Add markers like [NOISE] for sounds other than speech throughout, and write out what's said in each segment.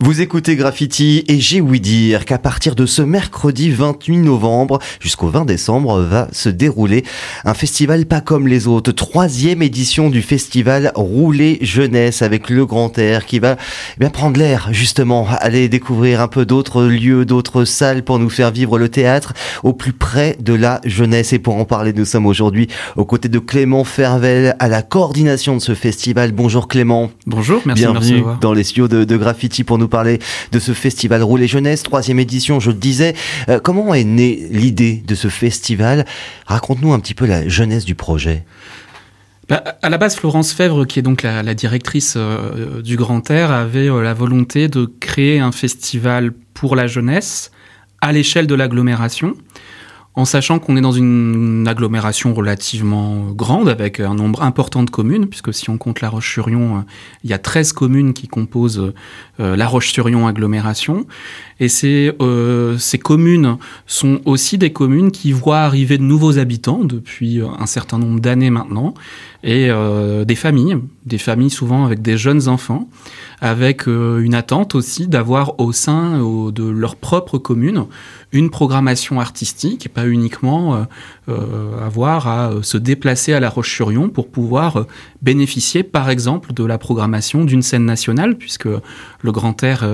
Vous écoutez Graffiti et j'ai ouï dire qu'à partir de ce mercredi 28 novembre jusqu'au 20 décembre va se dérouler un festival pas comme les autres. Troisième édition du festival Rouler Jeunesse avec le Grand Air qui va eh bien prendre l'air justement, aller découvrir un peu d'autres lieux, d'autres salles pour nous faire vivre le théâtre au plus près de la jeunesse. Et pour en parler, nous sommes aujourd'hui aux côtés de Clément Fervel à la coordination de ce festival. Bonjour Clément. Bonjour, merci Bienvenue de dans les studios de, de Graffiti pour nous parler de ce festival Rouler Jeunesse, troisième édition, je le disais. Euh, comment est née l'idée de ce festival? Raconte-nous un petit peu la jeunesse du projet. Bah, à la base, Florence Fèvre, qui est donc la, directrice euh, du Grand Air, avait euh, la volonté de créer un festival pour la jeunesse à l'échelle de l'agglomération en sachant qu'on est dans une agglomération relativement grande avec un nombre important de communes, puisque si on compte La Roche-sur-Yon, euh, il y a 13 communes qui composent euh, La Roche-sur-Yon agglomération. Et ces, euh, ces communes sont aussi des communes qui voient arriver de nouveaux habitants depuis un certain nombre d'années maintenant, et des familles, des familles souvent avec des jeunes enfants, avec une attente aussi d'avoir au sein de leur propre commune une programmation artistique et pas uniquement euh, euh, avoir à se déplacer à La Roche-sur-Yon pour pouvoir bénéficier par exemple de la programmation d'une scène nationale puisque le Grand Air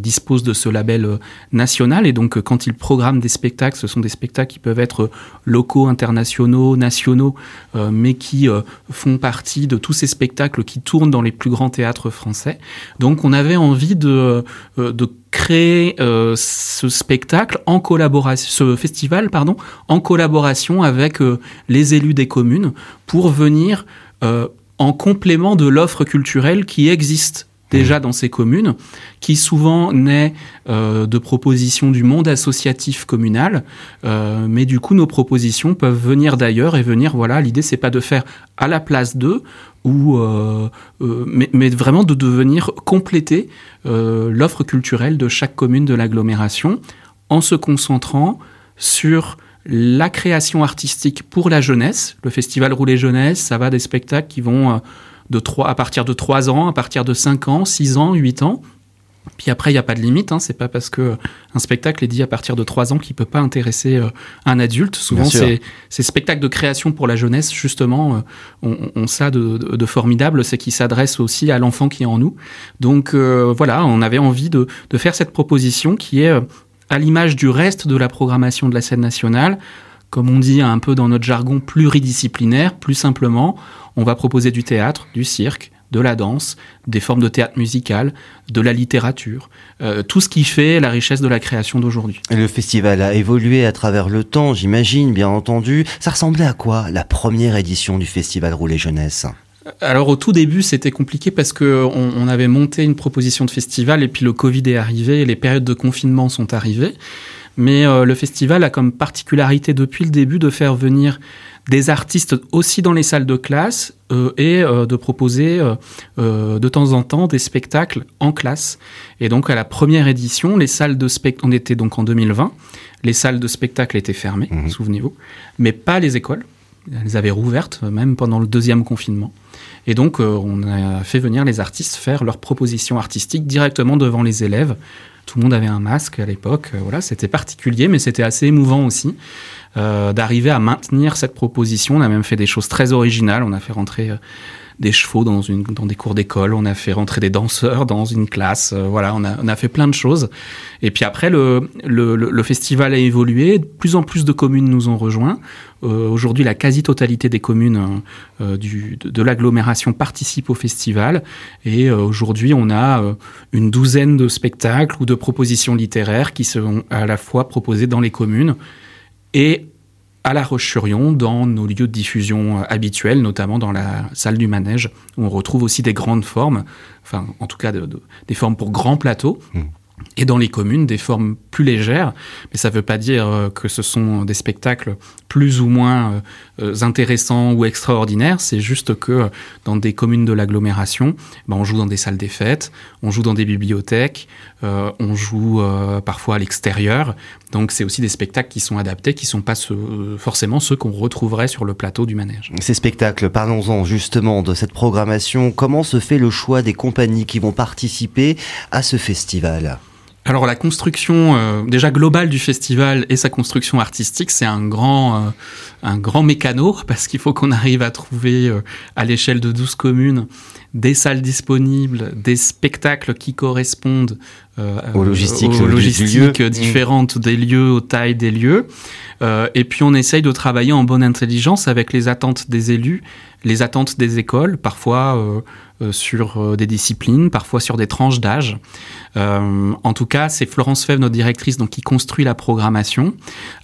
dispose de ce label national et donc quand il programme des spectacles, ce sont des spectacles qui peuvent être locaux, internationaux, nationaux, euh, mais qui euh, font partie de tous ces spectacles qui tournent dans les plus grands théâtres français. Donc on avait envie euh, de créer euh, ce spectacle en collaboration, ce festival, pardon, en collaboration avec euh, les élus des communes pour venir euh, en complément de l'offre culturelle qui existe déjà dans ces communes, qui souvent naît euh, de propositions du monde associatif communal, euh, mais du coup nos propositions peuvent venir d'ailleurs et venir, voilà, l'idée c'est pas de faire à la place d'eux, ou euh, mais, mais, vraiment de devenir compléter l'offre culturelle de chaque commune de l'agglomération en se concentrant sur la création artistique pour la jeunesse. Le festival Rouler Jeunesse, ça va des spectacles qui vont de 3, à partir de 3 ans, à partir de 5 ans, 6 ans, 8 ans. Puis après, il n'y a pas de limite. Hein. C'est pas parce que un spectacle est dit à partir de 3 ans qu'il peut pas intéresser euh, un adulte. Souvent, ces, ces spectacles de création pour la jeunesse, justement, euh, ont, ont, ça de, de, de formidable, c'est qu'ils s'adressent aussi à l'enfant qui est en nous. Donc euh, voilà, on avait envie de, de faire cette proposition qui est, euh, à l'image du reste de la programmation de la scène nationale, comme on dit un peu dans notre jargon, pluridisciplinaire, plus simplement, on va proposer du théâtre, du cirque, de la danse, des formes de théâtre musical, de la littérature, euh, tout ce qui fait la richesse de la création d'aujourd'hui. Le festival a évolué à travers le temps, j'imagine, bien entendu. Ça ressemblait à quoi la première édition du festival Rouler Jeunesse? Alors au tout début c'était compliqué parce que on, on, avait monté une proposition de festival et puis le Covid est arrivé et les périodes de confinement sont arrivées. Mais euh, le festival a comme particularité depuis le début de faire venir des artistes aussi dans les salles de classe euh, et euh, de proposer euh, de temps en temps des spectacles en classe. Et donc à la première édition, les salles de spectacle, on était donc en 2020, les salles de spectacle étaient fermées, mmh. souvenez-vous, mais pas les écoles. Elles avaient rouvertes, même pendant le deuxième confinement. Et donc, euh, on a fait venir les artistes faire leurs propositions artistiques directement devant les élèves. Tout le monde avait un masque à l'époque. Euh, voilà, c'était particulier, mais c'était assez émouvant aussi euh, d'arriver à maintenir cette proposition. On a même fait des choses très originales. On a fait rentrer euh, des chevaux dans, une, dans des cours d'école, on a fait rentrer des danseurs dans une classe, euh, voilà, on a, on a fait plein de choses. Et puis après, le, le, le, festival a évolué, de plus en plus de communes nous ont rejoints. Euh, Aujourd'hui, la quasi-totalité des communes euh, du, de, de l'agglomération participent au festival. Et euh, aujourd'hui, on a euh, une douzaine de spectacles ou de propositions littéraires qui seront à la fois proposées dans les communes et à La Roche-sur-Yon, dans nos lieux de diffusion habituels, notamment dans la salle du manège, où on retrouve aussi des grandes formes, enfin en tout cas de, de, des formes pour grands plateaux. Mmh. et dans les communes des formes plus légères. Mais ça ne veut pas dire euh, que ce sont des spectacles plus ou moins euh, intéressants ou extraordinaires. C'est juste que dans des communes de l'agglomération, ben, on joue dans des salles des fêtes, on joue dans des bibliothèques, euh, on joue parfois à l'extérieur. Donc c'est aussi des spectacles qui sont adaptés, qui ne sont pas forcément ceux qu'on retrouverait sur le plateau du manège. Ces spectacles, parlons-en justement de cette programmation. Comment se fait le choix des compagnies qui vont participer à ce festival? Alors la construction euh, déjà globale du festival et sa construction artistique, c'est un grand euh, un grand mécano [LAUGHS] parce qu'il faut qu'on arrive à trouver euh, à l'échelle de 12 communes des salles disponibles, des spectacles qui correspondent aux logistiques, mmh. différentes des lieux, aux tailles des lieux. et puis on essaye de travailler en bonne intelligence avec les attentes des élus, les attentes des écoles, parfois euh, sur euh, des disciplines, parfois sur des tranches d'âge. Euh, en tout cas, c'est Florence Fèvre, notre directrice, donc qui construit la programmation,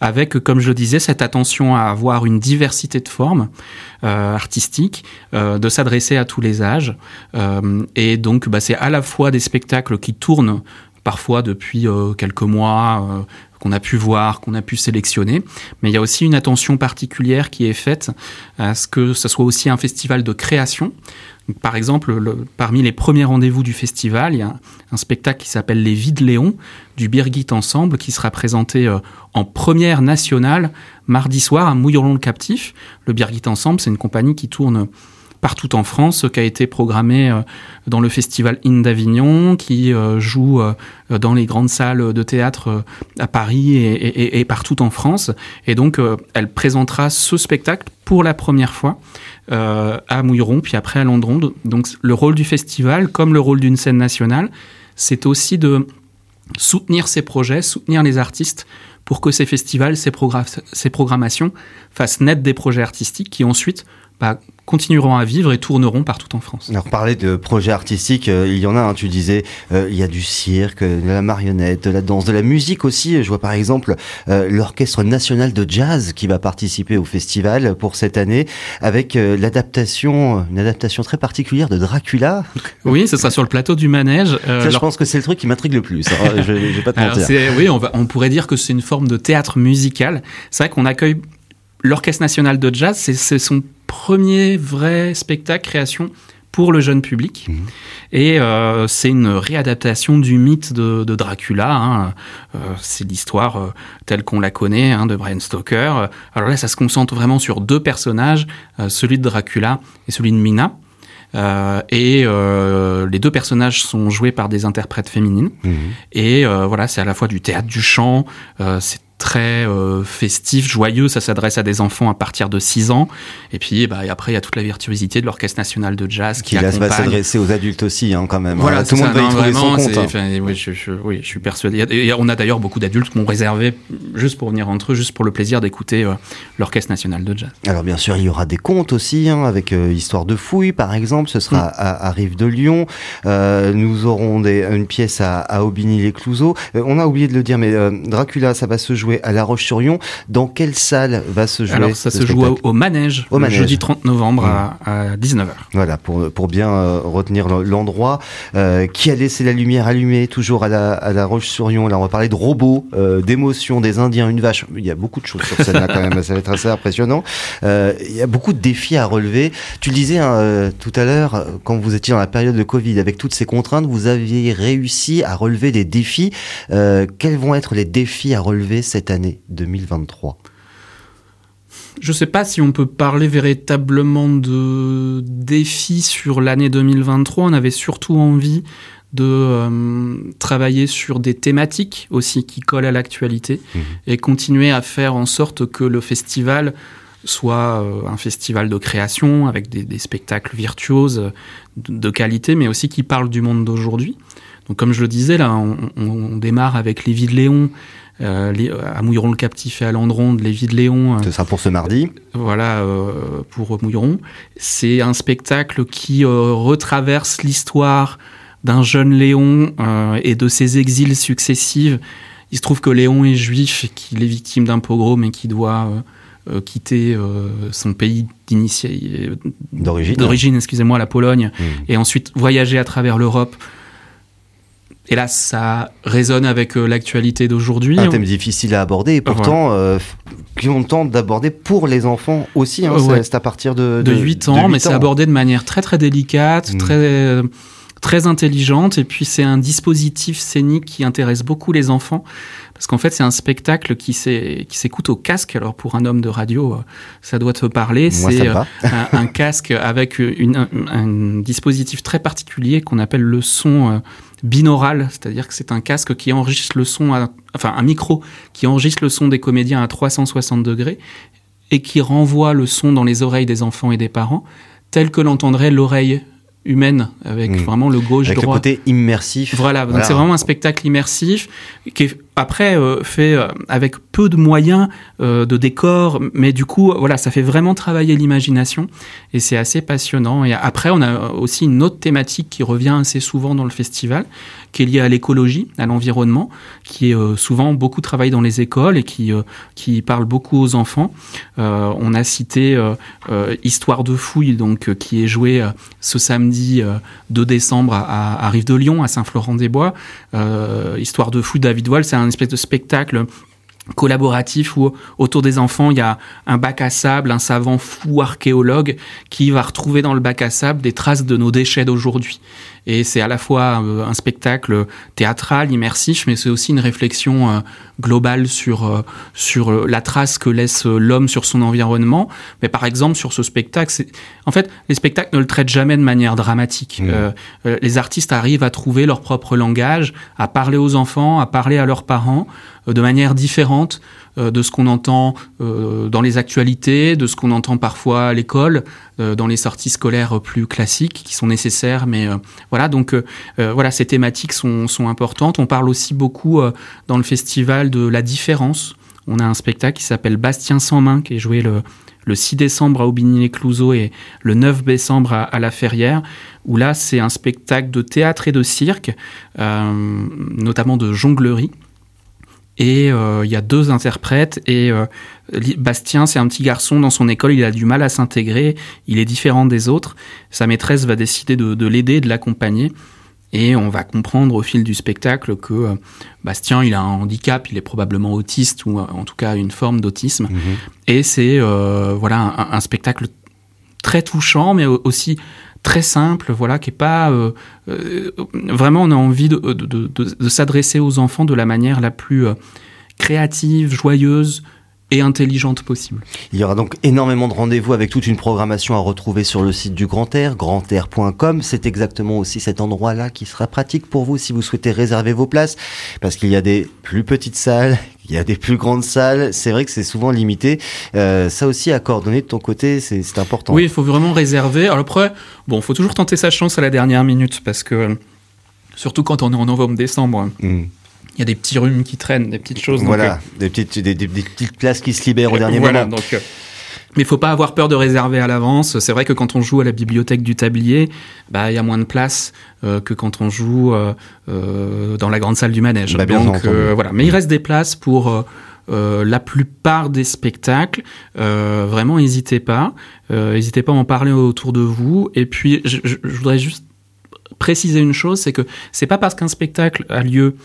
avec, comme je le disais, cette attention à avoir une diversité de formes artistiques, de s'adresser à tous les âges. Et donc, bah, c'est à la fois des spectacles qui tournent parfois depuis quelques mois, qu'on a pu voir, qu'on a pu sélectionner. Mais il y a aussi une attention particulière qui est faite à ce que ce soit aussi un festival de création. Par exemple, parmi les premiers rendez-vous du festival, il y a un, spectacle qui s'appelle Les Vides Léons du Birgit Ensemble qui sera présenté euh, en première nationale mardi soir à Mouilleron le Captif. Le Birgit Ensemble, c'est une compagnie qui tourne partout en France, qui a été programmée euh, dans le festival In d'Avignon, qui euh, joue dans les grandes salles de théâtre à Paris et, partout en France. Et donc, elle présentera ce spectacle pour la première fois euh, à Mouilleron, puis après à Landron. Donc le rôle du festival, comme le rôle d'une scène nationale, c'est aussi de soutenir ces projets, soutenir les artistes pour que ces festivals, ces, ces programmations fassent naître des projets artistiques qui ensuite bah, continueront à vivre et tourneront partout en France. Alors, parler de projets artistiques, euh, il y en a, hein, tu disais, euh, il y a du cirque, de la marionnette, de la danse, de la musique aussi. Je vois par exemple euh, l'Orchestre national de jazz qui va participer au festival pour cette année avec l'adaptation, une adaptation très particulière de Dracula. Oui, ce sera sur le plateau du manège. Ça, je pense que c'est le truc qui m'intrigue le plus. Hein. je, vais pas te mentir. Oui, on, va, on pourrait dire que c'est une forme de théâtre musical. C'est vrai qu'on accueille l'Orchestre national de jazz, c'est son premier vrai spectacle création pour le jeune public. Mhm. Et euh, c'est une réadaptation du mythe de, Dracula. Hein. Euh, c'est l'histoire euh, telle qu'on la connaît hein, de Bram Stoker. Alors là, ça se concentre vraiment sur deux personnages, celui de Dracula et celui de Mina. et les deux personnages sont joués par des interprètes féminines. Mhm. Et voilà, c'est à la fois du théâtre, du chant. c'est très euh, festif, joyeux. Ça s'adresse à des enfants à partir de 6 ans. Et puis bah, et après, il y a toute la virtuosité de l'Orchestre national de jazz qui, qui va s'adresser aux adultes aussi, hein, quand même. Voilà, tout le monde va y trouver son compte. Hein. oui, je, je, oui, je suis persuadé. Et on a d'ailleurs beaucoup d'adultes qui ont réservé juste pour venir entre eux, juste pour le plaisir d'écouter euh, l'Orchestre national de jazz. Alors bien sûr, il y aura des contes aussi, hein, avec euh, Histoire de fouille, par exemple. Ce sera mm. à, Rive de Lyon. nous aurons des, une pièce à, à Aubigny-les-Clouseaux. on a oublié de le dire, mais Dracula, ça va se jouer à La Roche-sur-Yon. Dans quelle salle va se jouer Alors ça se joue au, Manège, au Manège, jeudi 30 novembre à, 19h. Voilà, pour, pour bien euh, retenir l'endroit. Euh, qui a laissé la lumière allumée toujours à La, à la Roche-sur-Yon Là, on va parler de robots, euh, d'émotions, des Indiens, une vache. Il y a beaucoup de choses sur scène là quand même, [LAUGHS] ça va être assez impressionnant. il y a beaucoup de défis à relever. Tu le disais hein, tout à l'heure, quand vous étiez dans la période de Covid, avec toutes ces contraintes, vous aviez réussi à relever des défis. quels vont être les défis à relever cette année 2023 je ne sais pas si on peut parler véritablement de défis sur l'année 2023. On avait surtout envie de euh, travailler sur des thématiques aussi qui collent à l'actualité mmh. et continuer à faire en sorte que le festival soit euh, un festival de création avec des, spectacles virtuoses de, qualité, mais aussi qui parlent du monde d'aujourd'hui. Donc, comme je le disais, là, on, on démarre avec Lévi de Léon, euh, à Mouilleron le Captif et à Landronde, les Vies de Léon. Euh, Ce sera pour ce mardi. Voilà, euh, pour Mouilleron. C'est un spectacle qui retraverse l'histoire d'un jeune Léon et de ses exils successifs. Il se trouve que Léon est juif qu'il est victime d'un pogrom et qui doit quitter son pays d'origine, d'origine, excusez-moi, la Pologne, mmh. et ensuite voyager à travers l'Europe Et là, ça résonne avec euh, l'actualité d'aujourd'hui. Un thème difficile à aborder et pourtant euh, qu'on tente d'aborder pour les enfants aussi. Hein, Ouais. C'est à partir de, de 8 ans, mais c'est abordé de manière très très délicate, Mm. très euh, très intelligente, et puis c'est un dispositif scénique qui intéresse beaucoup les enfants, parce qu'en fait c'est un spectacle qui s'é- qui s'écoute au casque. Alors pour un homme de radio, euh, ça doit te parler. C'est euh, un, un [LAUGHS] casque avec une, un, un dispositif très particulier qu'on appelle le son euh, binaural, c'est-à-dire que c'est un casque qui enregistre le son, à- enfin un micro qui enregistre le son des comédiens à 360 degrés et qui renvoie le son dans les oreilles des enfants et des parents, tel que l'entendrait l'oreille humaine, avec Mm. vraiment le Avec le gauche-droit. côté immersif. Voilà, donc Voilà. c'est vraiment un spectacle immersif qui est après euh, fait euh, avec peu de moyens euh, de décor, mais du coup voilà, ça fait vraiment travailler l'imagination et c'est assez passionnant. Et après, on a aussi une autre thématique qui revient assez souvent dans le festival, qui est liée à l'écologie, à l'environnement, qui est souvent beaucoup travaillé dans les écoles et qui qui parle beaucoup aux enfants. On a cité Histoire de fouille, donc qui est joué euh, ce samedi euh, 2 décembre à, à, à Rive-de-Lyon, à Saint-Florent-des-Bois. Euh, Histoire de fouille, David Wall, c'est un espèce de spectacle collaboratif où autour des enfants il y a un bac à sable, un savant fou archéologue qui va retrouver dans le bac à sable des traces de nos déchets d'aujourd'hui. Et c'est à la fois euh, un spectacle théâtral, immersif, mais c'est aussi une réflexion euh, globale sur, euh, sur la trace que laisse l'homme sur son environnement. Mais par exemple, sur ce spectacle, c'est... en fait, les spectacles ne le traitent jamais de manière dramatique. Mmh. Euh, les artistes arrivent à trouver leur propre langage, à parler aux enfants, à parler à leurs parents de manière différente de ce qu'on entend dans les actualités, de ce qu'on entend parfois à l'école, dans les sorties scolaires plus classiques qui sont nécessaires. Mais voilà, donc euh, euh, voilà, ces thématiques sont, sont importantes. On parle aussi beaucoup euh, dans le festival de la différence. On a un spectacle qui s'appelle Bastien sans main, qui est joué le, le 6 décembre à Aubigny-les-Clouseaux et le 9 décembre à, La Ferrière, où là, c'est un spectacle de théâtre et de cirque, notamment de jonglerie. Et euh, il y a deux interprètes et euh, Bastien, c'est un petit garçon dans son école, il a du mal à s'intégrer, il est différent des autres. Sa maîtresse va décider de, de l'aider, de l'accompagner. Et on va comprendre au fil du spectacle que euh, Bastien, il a un handicap, il est probablement autiste ou en tout cas une forme d'autisme. Mhm. Et c'est euh, voilà un, un spectacle très touchant, mais au- aussi très simple, voilà, qui est pas euh, euh, vraiment on a envie de, s'adresser aux enfants de la manière la plus euh, créative, joyeuse et intelligente possible. Il y aura donc énormément de rendez-vous avec toute une programmation à retrouver sur le site du Grand Air, grandair.com. C'est exactement aussi cet endroit-là qui sera pratique pour vous si vous souhaitez réserver vos places, parce qu'il y a des plus petites salles, il y a des plus grandes salles. C'est vrai que c'est souvent limité. Euh, ça aussi à coordonner de ton côté, c'est important. Oui, il faut vraiment réserver. Alors après, bon, faut toujours tenter sa chance à la dernière minute parce que euh, surtout quand on est en novembre-décembre, Mm. il y a des petits rhumes qui traînent, des petites choses. donc, Voilà, des petites, des, des- des petites places qui se libèrent au Euh, dernier voilà, moment. donc, euh, mais il faut pas avoir peur de réserver à l'avance. C'est vrai que quand on joue à la bibliothèque du tablier, bah il y a moins de place euh, que quand on joue euh, euh, dans la grande salle du manège. Bah, bien donc euh, voilà, mais il reste des places pour euh, la plupart des spectacles. Euh, vraiment, n'hésitez pas. Euh, N'hésitez pas à en parler autour de vous. Et puis, je, je- je voudrais juste préciser une chose, c'est que c'est pas parce qu'un spectacle a lieu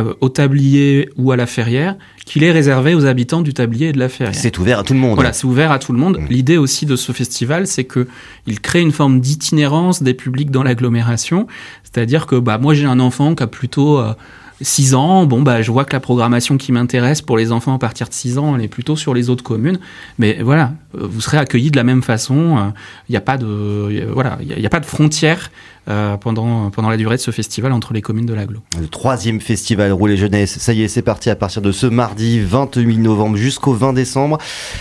euh, au tablier ou à la ferrière qu'il est réservé aux habitants du tablier et de la ferrière. C'est ouvert à tout le monde. Voilà, c'est ouvert à tout le monde. Mm. L'idée aussi de ce festival, c'est que il crée une forme d'itinérance des publics dans l'agglomération. C'est-à-dire que bah moi j'ai un enfant qui a plutôt euh, 6 ans, bon bah je vois que la programmation qui m'intéresse pour les enfants à partir de 6 ans, elle est plutôt sur les autres communes. Mais voilà, euh, vous serez accueillis de la même façon. Il n'y a pas de voilà, il y a- pas de frontières euh, pendant pendant la durée de ce festival entre les communes de l'agglo. Le troisième festival Rouler Jeunesse, ça y est, c'est parti à partir de ce mardi 28 novembre jusqu'au 20 décembre.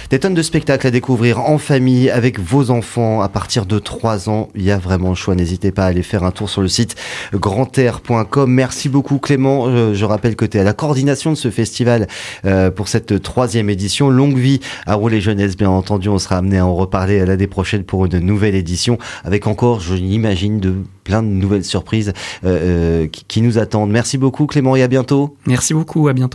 Des tonnes de spectacles à découvrir en famille avec vos enfants à partir de 3 ans. Il y a vraiment le choix. N'hésitez pas à aller faire un tour sur le site grandair.com. Merci beaucoup Clément. Je rappelle que tu es à la coordination de ce festival euh, pour cette troisième édition. Longue vie à Rouler Jeunesse, bien entendu. On sera amené à en reparler l'année prochaine pour une nouvelle édition avec encore, je l'imagine, de plein de nouvelles surprises euh, euh, qui, qui nous attendent. Merci beaucoup Clément et à bientôt. Merci beaucoup, à bientôt.